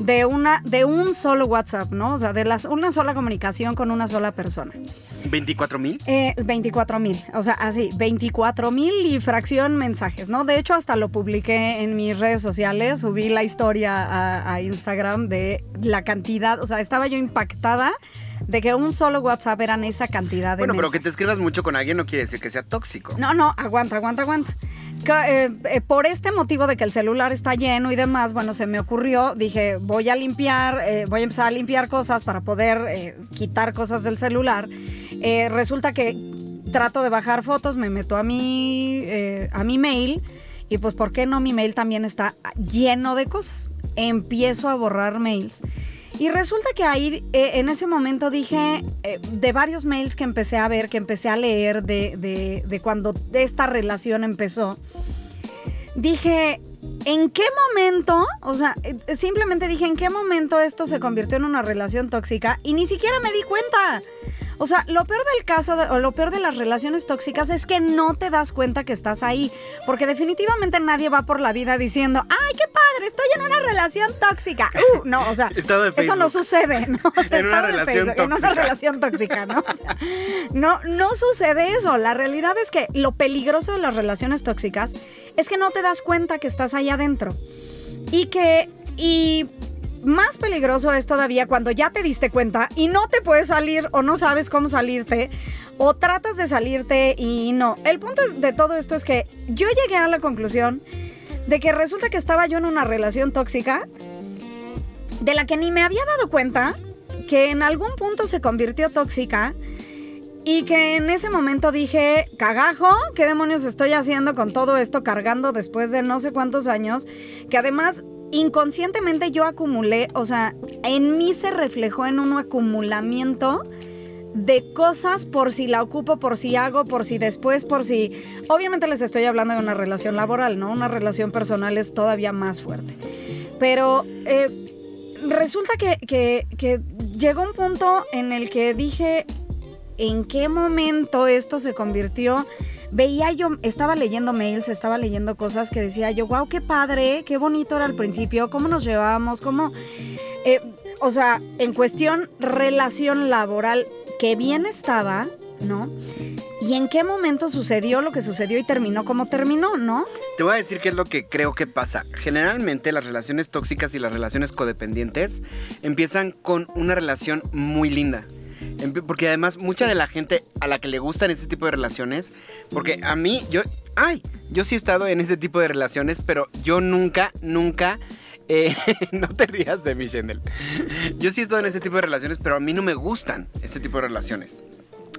de una de un solo WhatsApp, ¿no? O sea, de las una sola comunicación con una sola persona. ¿24 mil? Eh, 24 mil, o sea, así, 24 mil y fracción mensajes, ¿no? De hecho, hasta lo publiqué en mis redes sociales, subí la historia a, a Instagram de la cantidad, o sea, estaba yo impactada de que un solo WhatsApp eran esa cantidad de Bueno, pero que mensajes. te escribas mucho con alguien no quiere decir que sea tóxico. No, no, aguanta, aguanta, aguanta. Eh, eh, por este motivo de que el celular está lleno y demás, bueno, se me ocurrió, dije, voy a limpiar, eh, voy a empezar a limpiar cosas para poder quitar cosas del celular. Resulta que trato de bajar fotos, me meto a mi, a mi mail y pues, ¿por qué no? Mi mail también está lleno de cosas. Empiezo a borrar mails. Y resulta que ahí, eh, en ese momento dije, eh, de varios mails que empecé a ver, que empecé a leer de, de- de cuando esta relación empezó, dije, ¿en qué momento? O sea, eh, simplemente dije, ¿en qué momento esto se convirtió en una relación tóxica? Y ni siquiera me di cuenta. O sea, lo peor del caso, de- o lo peor de las relaciones tóxicas es que no te das cuenta que estás ahí. Porque definitivamente nadie va por la vida diciendo, ¡ay, qué padre! Estoy en una relación tóxica. Uh, no, o sea, <laughs> eso no sucede, ¿no? O sea, <laughs> En una de Facebook, en una relación tóxica, ¿no? O sea, no, no sucede eso. La realidad es que lo peligroso de las relaciones tóxicas es que no te das cuenta que estás ahí adentro. Y que, y más peligroso es todavía cuando ya te diste cuenta y no te puedes salir o no sabes cómo salirte o tratas de salirte y no. El punto de todo esto es que yo llegué a la conclusión de que resulta que estaba yo en una relación tóxica de la que ni me había dado cuenta que en algún punto se convirtió tóxica y que en ese momento dije, cagajo, ¿qué demonios estoy haciendo con todo esto cargando después de no sé cuántos años? Que además inconscientemente yo acumulé, o sea, en mí se reflejó en un acumulamiento de cosas por si la ocupo, por si hago, por si después, por si... Obviamente les estoy hablando de una relación laboral, ¿no? Una relación personal es todavía más fuerte. Pero eh, resulta que, que- que llegó un punto en el que dije, ¿en qué momento esto se convirtió? Veía yo, estaba leyendo mails, estaba leyendo cosas que decía yo, wow, qué padre, qué bonito era al principio, cómo nos llevábamos, cómo... eh, o sea, en cuestión relación laboral, qué bien estaba, ¿no? Y en qué momento sucedió lo que sucedió y terminó como terminó, ¿no? Te voy a decir qué es lo que creo que pasa. Generalmente las relaciones tóxicas y las relaciones codependientes empiezan con una relación muy linda. Empe- Porque además mucha de la gente a la que le gustan ese tipo de relaciones, porque a mí, yo, ay, yo sí he estado en ese tipo de relaciones, pero yo nunca, nunca, eh, <laughs> no te rías de mí, Shendel. Yo sí he estado en ese tipo de relaciones, pero a mí no me gustan ese tipo de relaciones.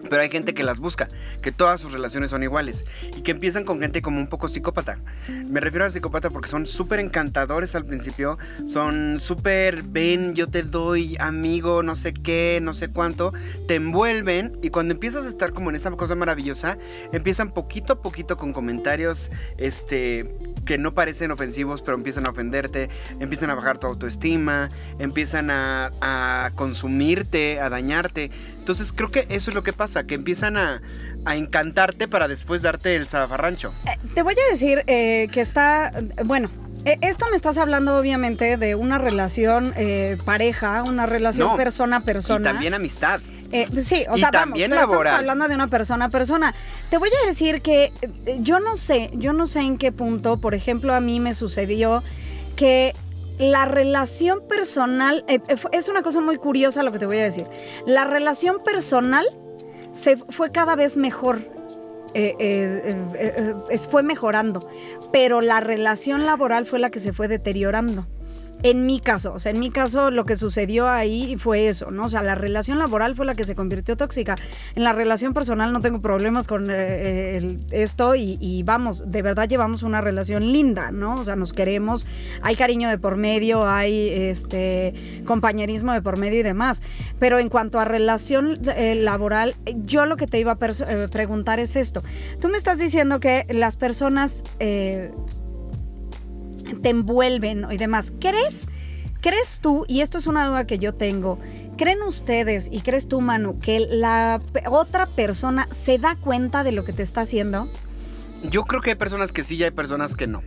Pero hay gente que las busca, que todas sus relaciones son iguales y que empiezan con gente como un poco psicópata. Me refiero a psicópata porque son súper encantadores al principio, son súper, ven, yo te doy amigo, no sé qué, no sé cuánto, te envuelven y cuando empiezas a estar como en esa cosa maravillosa, empiezan poquito a poquito con comentarios, este, que no parecen ofensivos, pero empiezan a ofenderte, empiezan a bajar tu autoestima, empiezan a, a consumirte, a dañarte. Entonces creo que eso es lo que pasa, que empiezan a, a encantarte para después darte el zafarrancho. Eh, Te voy a decir eh, que está, bueno, eh, esto me estás hablando obviamente de una relación eh, pareja, una relación No, persona a persona. Y también amistad. Eh, sí, o Y sea, también vamos, pero laboral. estamos hablando de una persona a persona. Te voy a decir que yo no sé, yo no sé en qué punto, por ejemplo, a mí me sucedió que la relación personal, eh, es una cosa muy curiosa lo que te voy a decir, la relación personal se fue cada vez mejor. eh, eh, eh, eh, fue mejorando, pero la relación laboral fue la que se fue deteriorando. En mi caso, o sea, en mi caso lo que sucedió ahí fue eso, ¿no? O sea, la relación laboral fue la que se convirtió tóxica. En la relación personal no tengo problemas con eh, eh, esto y, vamos, de verdad llevamos una relación linda, ¿no? O sea, nos queremos, hay cariño de por medio, hay este compañerismo de por medio y demás. Pero en cuanto a relación eh, laboral, yo lo que te iba a preguntar es esto. Tú me estás diciendo que las personas... te envuelven y demás. ¿Crees? ¿Crees tú, y esto es una duda que yo tengo, ¿creen ustedes y crees tú, Manu, que la otra persona se da cuenta de lo que te está haciendo? Yo creo que hay personas que sí y hay personas que no.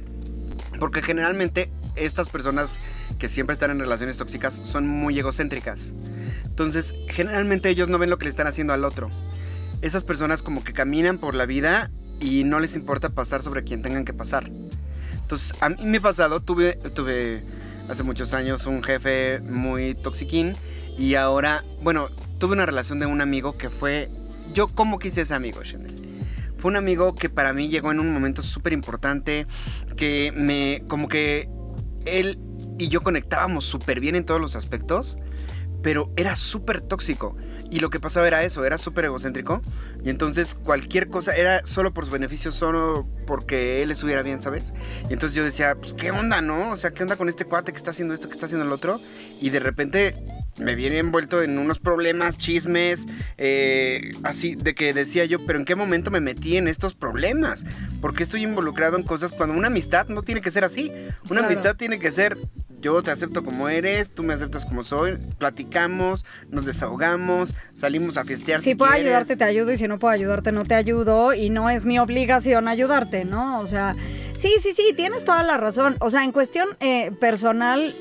Porque generalmente estas personas que siempre están en relaciones tóxicas son muy egocéntricas. Entonces, generalmente ellos no ven lo que le están haciendo al otro. Esas personas como que caminan por la vida y no les importa pasar sobre quien tengan que pasar. Entonces, a mí me ha pasado, tuve, tuve hace muchos años un jefe muy toxiquín y ahora, bueno, tuve una relación de un amigo que fue. Yo, ¿cómo quise ese amigo, Chanel? Fue un amigo que para mí llegó en un momento súper importante, que me. como que él y yo conectábamos súper bien en todos los aspectos, pero era súper tóxico. Y lo que pasaba era eso, era súper egocéntrico. Y entonces cualquier cosa era solo por su beneficio, solo porque él estuviera bien, ¿sabes? Y entonces yo decía, pues qué onda, ¿no? O sea, ¿qué onda con este cuate que está haciendo esto, que está haciendo el otro? Y de repente me viene envuelto en unos problemas, chismes, eh, así de que decía yo, pero ¿en qué momento me metí en estos problemas? ¿Por qué estoy involucrado en cosas cuando una amistad no tiene que ser así? Una Claro. amistad tiene que ser, yo te acepto como eres, tú me aceptas como soy, platicamos, nos desahogamos, salimos a fiestear. Si si puedo quieres. ayudarte, te ayudo y si no puedo ayudarte, no te ayudo y no es mi obligación ayudarte, ¿no? O sea, sí, sí, sí, tienes toda la razón. O sea, en cuestión eh, personal,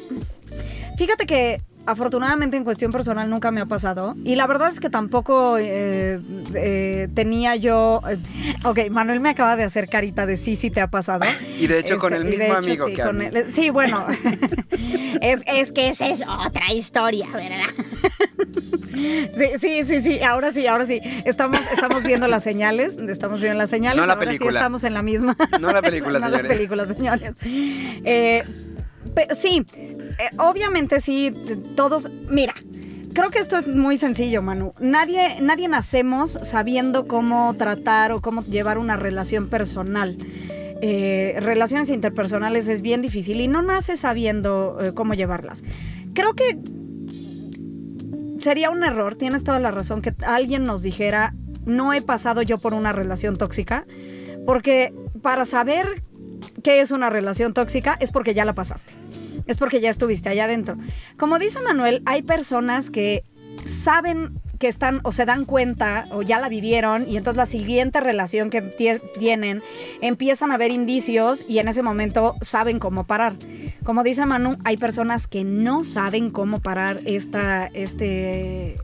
fíjate que afortunadamente en cuestión personal nunca me ha pasado y la verdad es que tampoco eh, eh, tenía yo... eh, ok, Manuel me acaba de hacer carita de sí, sí te ha pasado. Y de hecho con Este, el de mismo hecho, amigo sí, que a con mí. el- sí, bueno. <laughs> es, es que esa es otra historia, ¿verdad? Sí, sí, sí, sí, ahora sí, ahora sí. Estamos, estamos viendo las señales, estamos viendo las señales, No la ahora sí película. estamos en la misma. No la película, <laughs> no la señores. película, señores. Eh, sí, eh, obviamente sí, todos, mira. Creo que esto es muy sencillo, Manu. Nadie, nadie nacemos sabiendo cómo tratar o cómo llevar una relación personal. Eh, relaciones interpersonales es bien difícil y no naces sabiendo eh, cómo llevarlas. Creo que sería un error, tienes toda la razón, que alguien nos dijera, no he pasado yo por una relación tóxica, porque para saber qué es una relación tóxica es porque ya la pasaste, es porque ya estuviste allá adentro. Como dice Manuel, hay personas que saben que están o se dan cuenta o ya la vivieron y entonces la siguiente relación que tie- tienen empiezan a ver indicios y en ese momento saben cómo parar. Como dice Manu, hay personas que no saben cómo parar esta, este,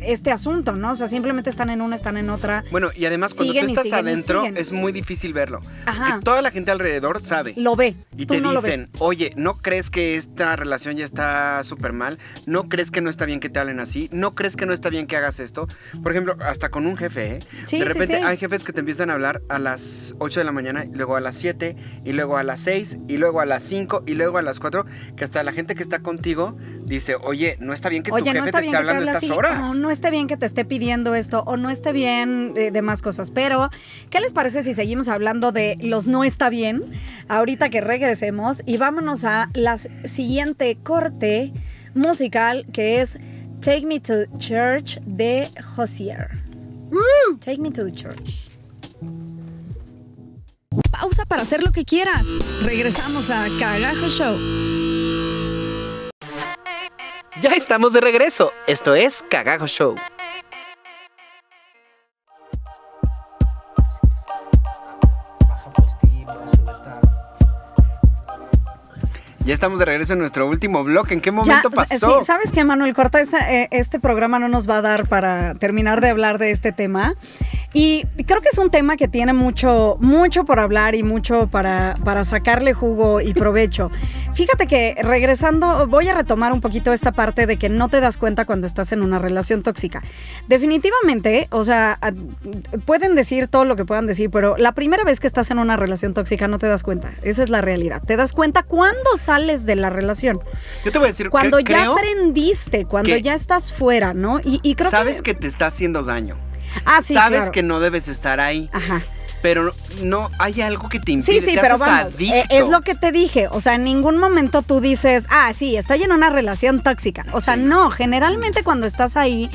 este asunto, ¿no? O sea, simplemente están en una, están en otra. Bueno, y además cuando Siguen tú estás adentro es muy difícil verlo. Ajá. Porque toda la gente alrededor sabe. Lo ve. Y tú te no lo dicen, ves. oye, ¿no crees que esta relación ya está súper mal? ¿No crees que no está bien que te hablen así? ¿No crees que no está bien que hagas esto? Por ejemplo, hasta con un jefe, ¿eh? Sí, de repente sí. hay jefes que te empiezan a hablar a las 8 de la mañana, y luego a las 7, y luego a las 6, y luego a las 5, y luego a las 4, que hasta la gente que está contigo dice, oye, no está bien que tu jefe no te esté que hablando estas así, horas. O no está bien que te esté pidiendo esto, o no está bien de, de más cosas. Pero, ¿qué les parece si seguimos hablando de los no está bien? Ahorita que regresemos y vámonos a la siguiente corte musical que es Take Me to Church de Hosier. Take Me to the Church. Pausa para hacer lo que quieras. Regresamos a Cagajo Show. Ya estamos de regreso. Esto es Cagajo Show. Ya estamos de regreso en nuestro último blog. ¿En qué momento Ya, pasó? sí, ¿Sabes qué, Manuel? Corta, este, eh, este programa no nos va a dar para terminar de hablar de este tema. Y creo que es un tema que tiene mucho, mucho por hablar y mucho para, para sacarle jugo y provecho. Fíjate que regresando, voy a retomar un poquito esta parte de que no te das cuenta cuando estás en una relación tóxica. Definitivamente, o sea, pueden decir todo lo que puedan decir, pero la primera vez que estás en una relación tóxica no te das cuenta. Esa es la realidad. Te das cuenta cuando sales de la relación. Yo te voy a decir Cuando que ya aprendiste, cuando ya estás fuera, ¿no? Y, y creo sabes que... que te está haciendo daño. Ah, sí, sabes claro. que no debes estar ahí, Ajá. pero no hay algo que te impide. Sí, sí, te pero vamos, eh, es lo que te dije, o sea, en ningún momento tú dices, ah, sí, estoy en una relación tóxica. O sea, no, generalmente cuando estás ahí,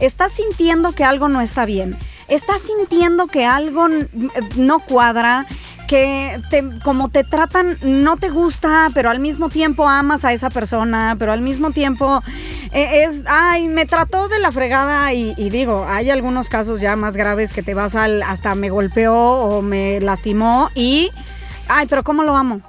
estás sintiendo que algo no está bien, estás sintiendo que algo n- no cuadra, que te, como te tratan no te gusta, pero al mismo tiempo amas a esa persona, pero al mismo tiempo eh, es, ay, me trató de la fregada y, y digo, hay algunos casos ya más graves que te vas al, hasta me golpeó o me lastimó y, ay, pero ¿cómo lo amo?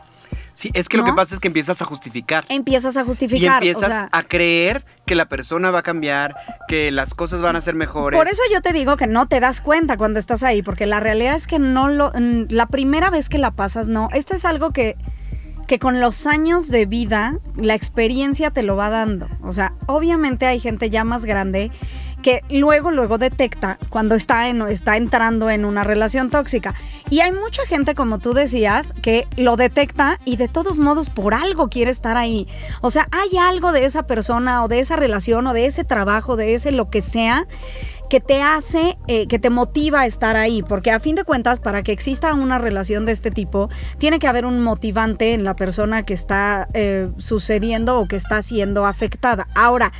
Sí, es que lo que pasa es que empiezas a justificar. Empiezas a Y justificar. o empiezas sea, a creer que la persona va a cambiar, que las cosas van a ser mejores. Por eso yo te digo que no te das cuenta cuando estás ahí, porque la realidad es que no lo. La primera vez que la pasas, no. Esto es algo que, que con los años de vida, la experiencia te lo va dando. O sea, obviamente hay gente ya más grande que luego, luego detecta cuando está, en, está entrando en una relación tóxica. Y hay mucha gente, como tú decías, que lo detecta y de todos modos por algo quiere estar ahí. O sea, hay algo de esa persona o de esa relación o de ese trabajo, de ese lo que sea que te hace, eh, que te motiva a estar ahí, porque a fin de cuentas, para que exista una relación de este tipo, tiene que haber un motivante en la persona que está eh, sucediendo o que está siendo afectada. Ahora,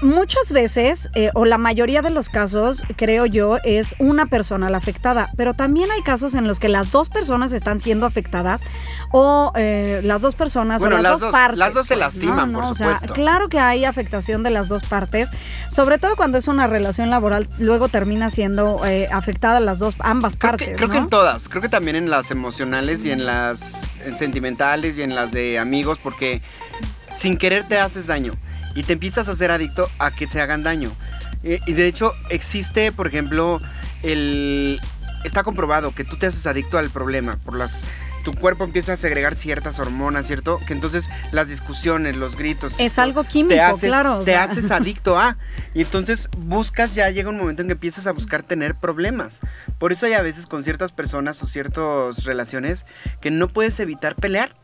Muchas veces, eh, o la mayoría de los casos, creo yo, es una persona la afectada, pero también hay casos en los que las dos personas están siendo afectadas o eh, las dos personas o las, dos, partes. Las dos se pues, lastiman, por supuesto. claro que hay afectación de las dos partes, sobre todo cuando es una relación laboral, luego termina siendo eh, afectada las dos, ambas partes. creo que en todas, creo que también en las emocionales y en las sentimentales y en las de amigos, porque sin querer te haces daño y te empiezas a ser adicto a que te hagan daño. y de hecho existe, por ejemplo, el... Está comprobado que tú te haces adicto al problema por las tu cuerpo empieza a segregar ciertas hormonas, ¿cierto? Que entonces las discusiones, los gritos. Es algo químico, claro. Te haces adicto a. Y entonces buscas, ya llega un momento en que empiezas a buscar tener problemas. Por eso hay a veces con ciertas personas o ciertas relaciones que no puedes evitar pelear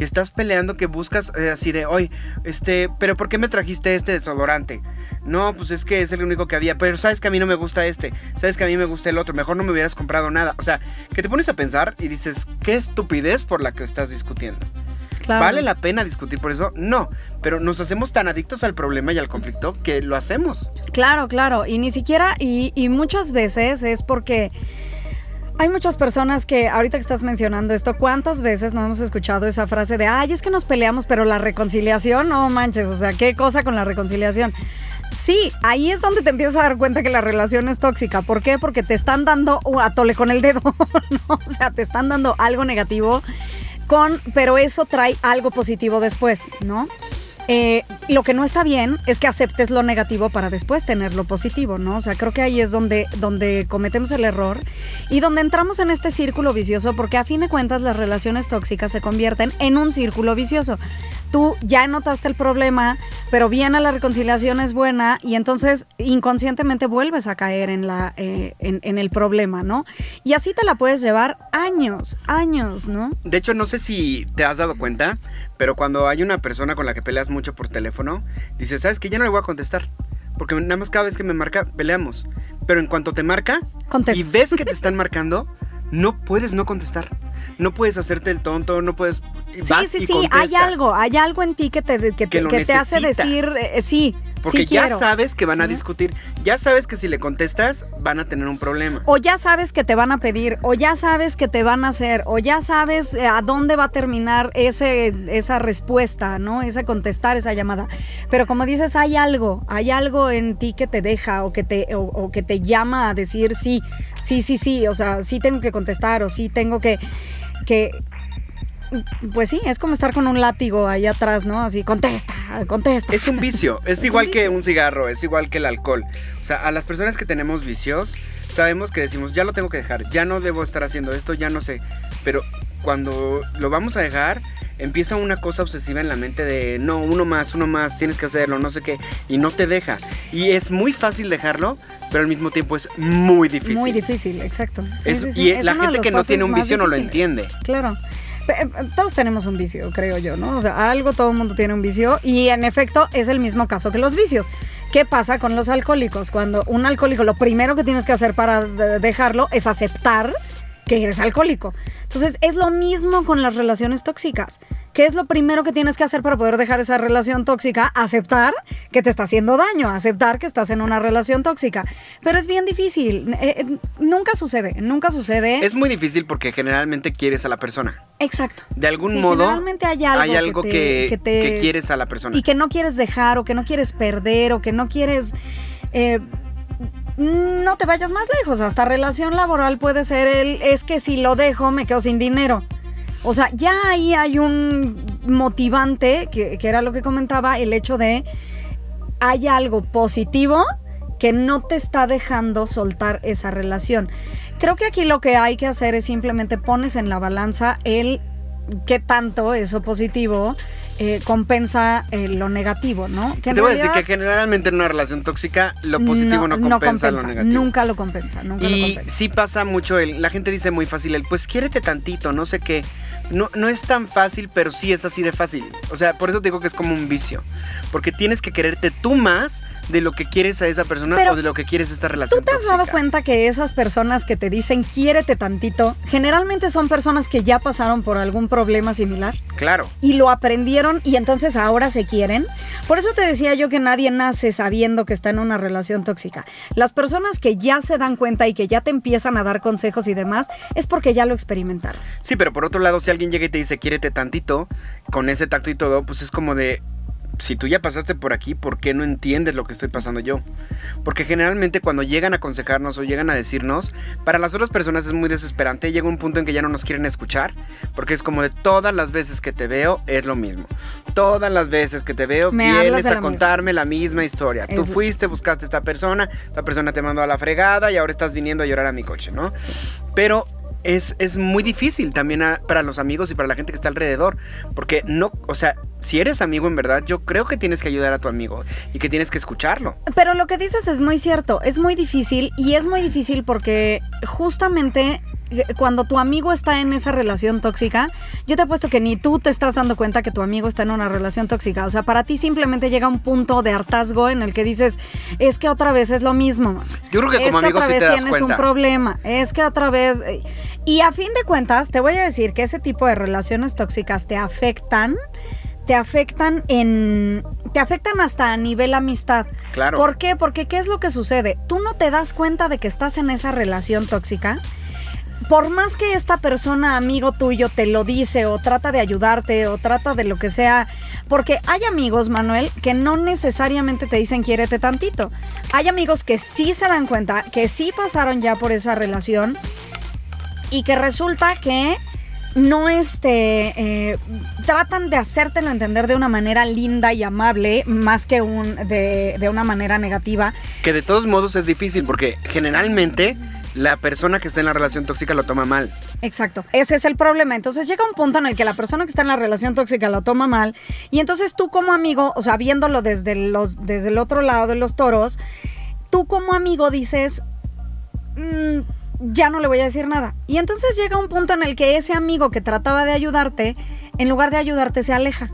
que estás peleando, que buscas eh, así de, oye, este, pero ¿por qué me trajiste este desodorante? No, pues es que es el único que había, pero sabes que a mí no me gusta este, sabes que a mí me gusta el otro, mejor no me hubieras comprado nada. O sea, que te pones a pensar y dices, qué estupidez por la que estás discutiendo. ¿Vale la pena discutir por eso? No, pero nos hacemos tan adictos al problema y al conflicto que lo hacemos. Claro, claro, y ni siquiera, y, y muchas veces es porque hay muchas personas que, ahorita que estás mencionando esto, ¿cuántas veces no hemos escuchado esa frase de, ay, es que nos peleamos, pero la reconciliación, no manches, o sea, ¿qué cosa con la reconciliación? Sí, ahí es donde te empiezas a dar cuenta que la relación es tóxica. ¿Por qué? Porque te están dando uh, a tole con el dedo, <laughs> ¿no? O sea, te están dando algo negativo con, pero eso trae algo positivo después, ¿no? Eh, lo que no está bien es que aceptes lo negativo para después tener lo positivo, ¿no? O sea, creo que ahí es donde, donde cometemos el error y donde entramos en este círculo vicioso, porque a fin de cuentas las relaciones tóxicas se convierten en un círculo vicioso. Tú ya notaste el problema, pero bien a la reconciliación es buena y entonces inconscientemente vuelves a caer en, la, eh, en el problema, ¿no? Y así te la puedes llevar años, años, ¿no? De hecho, no sé si te has dado cuenta, pero cuando hay una persona con la que peleas mucho por teléfono, dices, ¿sabes que Ya no le voy a contestar. Porque nada más cada vez que me marca, peleamos. Pero en cuanto te marca y ves que te <laughs> están marcando, no puedes no contestar. No puedes hacerte el tonto, no puedes Sí, sí, sí, hay algo, hay algo en ti que te, que, te hace decir eh, sí. Porque ya sabes que van a discutir, ya sabes que si le contestas van a tener un problema. O ya sabes que te van a pedir, o ya sabes que te van a hacer, o ya sabes eh, a dónde va a terminar ese, esa respuesta, ¿no? Esa contestar esa llamada. Pero como dices, hay algo, hay algo en ti que te deja o que te, o que te llama a decir sí, sí, sí, sí, o sea, sí tengo que contestar o sí tengo que que pues sí, es como estar con un látigo ahí atrás, ¿no? Así, contesta, contesta. Es un vicio, <laughs> es, igual que un cigarro, es igual que el alcohol. O sea, a las personas que tenemos vicios, sabemos que decimos, ya lo tengo que dejar, ya no debo estar haciendo esto, ya no sé. Pero cuando lo vamos a dejar, empieza una cosa obsesiva en la mente de, no, uno más, uno más, tienes que hacerlo, no sé qué, y no te deja. Y es muy fácil dejarlo, pero al mismo tiempo es muy difícil. Muy difícil, exacto. y la gente que no tiene un vicio no lo entiende. Claro. Eh, todos tenemos un vicio, creo yo, ¿no? O sea, algo todo el mundo tiene un vicio y en efecto es el mismo caso que los vicios. ¿Qué pasa con los alcohólicos? Cuando un alcohólico lo primero que tienes que hacer para dejarlo es aceptar que eres alcohólico. Entonces es lo mismo con las relaciones tóxicas. ¿Qué es lo primero que tienes que hacer para poder dejar esa relación tóxica? Aceptar que te está haciendo daño, aceptar que estás en una relación tóxica. Pero es bien difícil. Eh, eh, nunca sucede, nunca sucede. Es muy difícil porque generalmente quieres a la persona. Exacto. De algún modo. Generalmente hay algo, que, quieres a la persona. Y que no quieres dejar o que no quieres perder o que no quieres... Eh, no te vayas más lejos, hasta relación laboral puede ser el, es que si lo dejo me quedo sin dinero. O sea, ya ahí hay un motivante, que, era lo que comentaba, el hecho de hay algo positivo que no te está dejando soltar esa relación. Creo que aquí lo que hay que hacer es simplemente pones en la balanza el qué tanto eso positivo eh, compensa eh, lo negativo, ¿no? Que Te voy a decir que generalmente en una relación tóxica lo positivo no, compensa, lo negativo. Nunca lo compensa, nunca y lo compensa. sí pasa mucho, el, la gente dice muy fácil, el pues quiérete tantito, no sé qué. No, no es tan fácil, pero sí es así de fácil. O sea, por eso te digo que es como un vicio. Porque tienes que quererte tú más de lo que quieres a esa persona o de lo que quieres a esta relación. ¿Tú te has dado cuenta que esas personas que te dicen quiérete tantito, generalmente son personas que ya pasaron por algún problema similar? Claro. Y lo aprendieron y entonces ahora se quieren. Por eso te decía yo que nadie nace sabiendo que está en una relación tóxica. Las personas que ya se dan cuenta y que ya te empiezan a dar consejos y demás, es porque ya lo experimentaron. Sí, pero por otro lado, si alguien llega y te dice quiérete tantito, con ese tacto y todo, pues es como de, si tú ya pasaste por aquí, ¿por qué no entiendes lo que estoy pasando yo? Porque generalmente cuando llegan a aconsejarnos o llegan a decirnos, para las otras personas es muy desesperante, llega un punto en que ya no nos quieren escuchar, porque es como de todas las veces que te veo es lo mismo. Todas las veces que te veo vienes a contarme la misma historia. Tú fuiste, buscaste a esta persona, esta persona te mandó a la fregada y ahora estás viniendo a llorar a mi coche, ¿no? Pero es, es, muy difícil también para los amigos y para la gente que está alrededor. Porque no, o sea, si eres amigo en verdad, yo creo que tienes que ayudar a tu amigo y que tienes que escucharlo. Pero lo que dices es muy cierto, es muy difícil y es muy difícil porque justamente cuando tu amigo está en esa relación tóxica, yo te apuesto que ni tú te estás dando cuenta que tu amigo está en una relación tóxica. O sea, para ti simplemente llega un punto de hartazgo en el que dices, es que otra vez es lo mismo. Yo creo que como es que otra vez tienes un problema, es que otra vez... Eh, y a fin de cuentas, te voy a decir que ese tipo de relaciones tóxicas te afectan te afectan en te afectan hasta a nivel amistad. Claro. ¿Por qué? Porque ¿qué es lo que sucede? Tú no te das cuenta de que estás en esa relación tóxica. Por más que esta persona, amigo tuyo, te lo dice o trata de ayudarte o trata de lo que sea, porque hay amigos, Manuel, que no necesariamente te dicen quiérete tantito. Hay amigos que sí se dan cuenta, que sí pasaron ya por esa relación y que resulta que no este eh, tratan de hacértelo entender de una manera linda y amable más que un de, de, una manera negativa que de todos modos es difícil porque generalmente la persona que está en la relación tóxica lo toma mal exacto ese es el problema entonces llega un punto en el que la persona que está en la relación tóxica lo toma mal y entonces tú como amigo o sea viéndolo desde los desde el otro lado de los toros tú como amigo dices mmm, ya no le voy a decir nada. Y entonces llega un punto en el que ese amigo que trataba de ayudarte, en lugar de ayudarte, se aleja.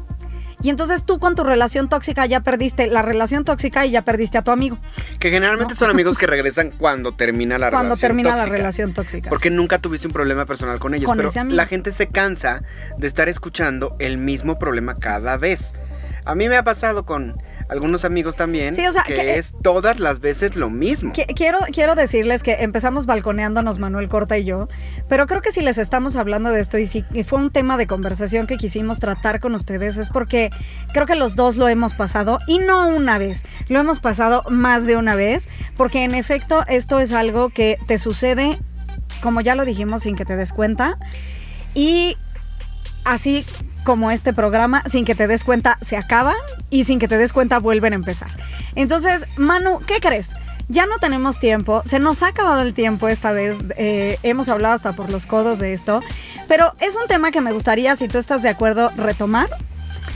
Y entonces tú con tu relación tóxica ya perdiste la relación tóxica y ya perdiste a tu amigo. Que generalmente son amigos <laughs> que regresan cuando termina la cuando relación termina la relación tóxica. Porque nunca tuviste un problema personal con ellos. pero la gente se cansa de estar escuchando el mismo problema cada vez. A mí me ha pasado con algunos amigos también, sí, o sea, que, es todas las veces lo mismo. quiero, quiero decirles que empezamos balconeándonos Manuel Corta y yo, pero creo que si les estamos hablando de esto y si fue un tema de conversación que quisimos tratar con ustedes es porque creo que los dos lo hemos pasado y no una vez, lo hemos pasado más de una vez, porque en efecto esto es algo que te sucede, como ya lo dijimos, sin que te des cuenta. Y así como este programa, sin que te des cuenta, se acaban y sin que te des cuenta, vuelven a empezar. Entonces, Manu, ¿qué crees? Ya no tenemos tiempo, se nos ha acabado el tiempo esta vez, eh, hemos hablado hasta por los codos de esto, pero es un tema que me gustaría, si tú estás de acuerdo, retomar,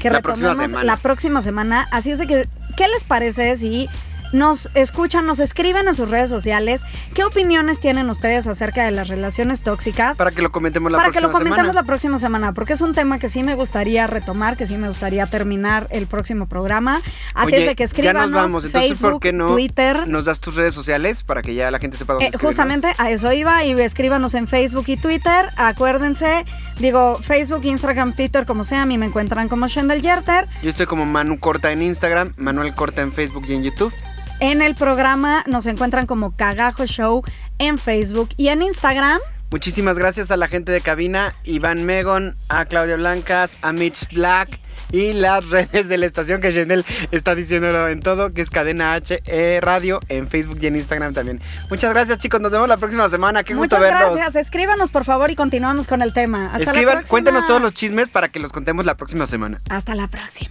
que retomemos la próxima semana. Así es de que, ¿qué les parece si nos escuchan, nos escriben en sus redes sociales. ¿Qué opiniones tienen ustedes acerca de las relaciones tóxicas? Para que lo comentemos la próxima semana. Para que lo comentemos la próxima semana, porque es un tema que sí me gustaría retomar, que sí me gustaría terminar el próximo programa. Así es de que escríbanos ya nos vamos. Entonces, Facebook, ¿por qué no Twitter. Nos das tus redes sociales para que ya la gente sepa dónde eh, Justamente a eso iba y escríbanos en Facebook y Twitter. Acuérdense, digo, Facebook, Instagram, Twitter, como sea, a mí me encuentran como Shendel Yerter. Yo estoy como Manu Corta en Instagram, Manuel Corta en Facebook y en YouTube. En el programa nos encuentran como Cagajo Show en Facebook y en Instagram. Muchísimas gracias a la gente de cabina, Iván Megon, a Claudia Blancas, a Mitch Black y las redes de la estación que Chanel está diciéndolo en todo, que es Cadena H eh, Radio en Facebook y en Instagram también. Muchas gracias chicos, nos vemos la próxima semana, qué gusto Muchas gracias, escríbanos por favor y continuamos con el tema. Hasta Escriban, la próxima. cuéntenos todos los chismes para que los contemos la próxima semana. Hasta la próxima.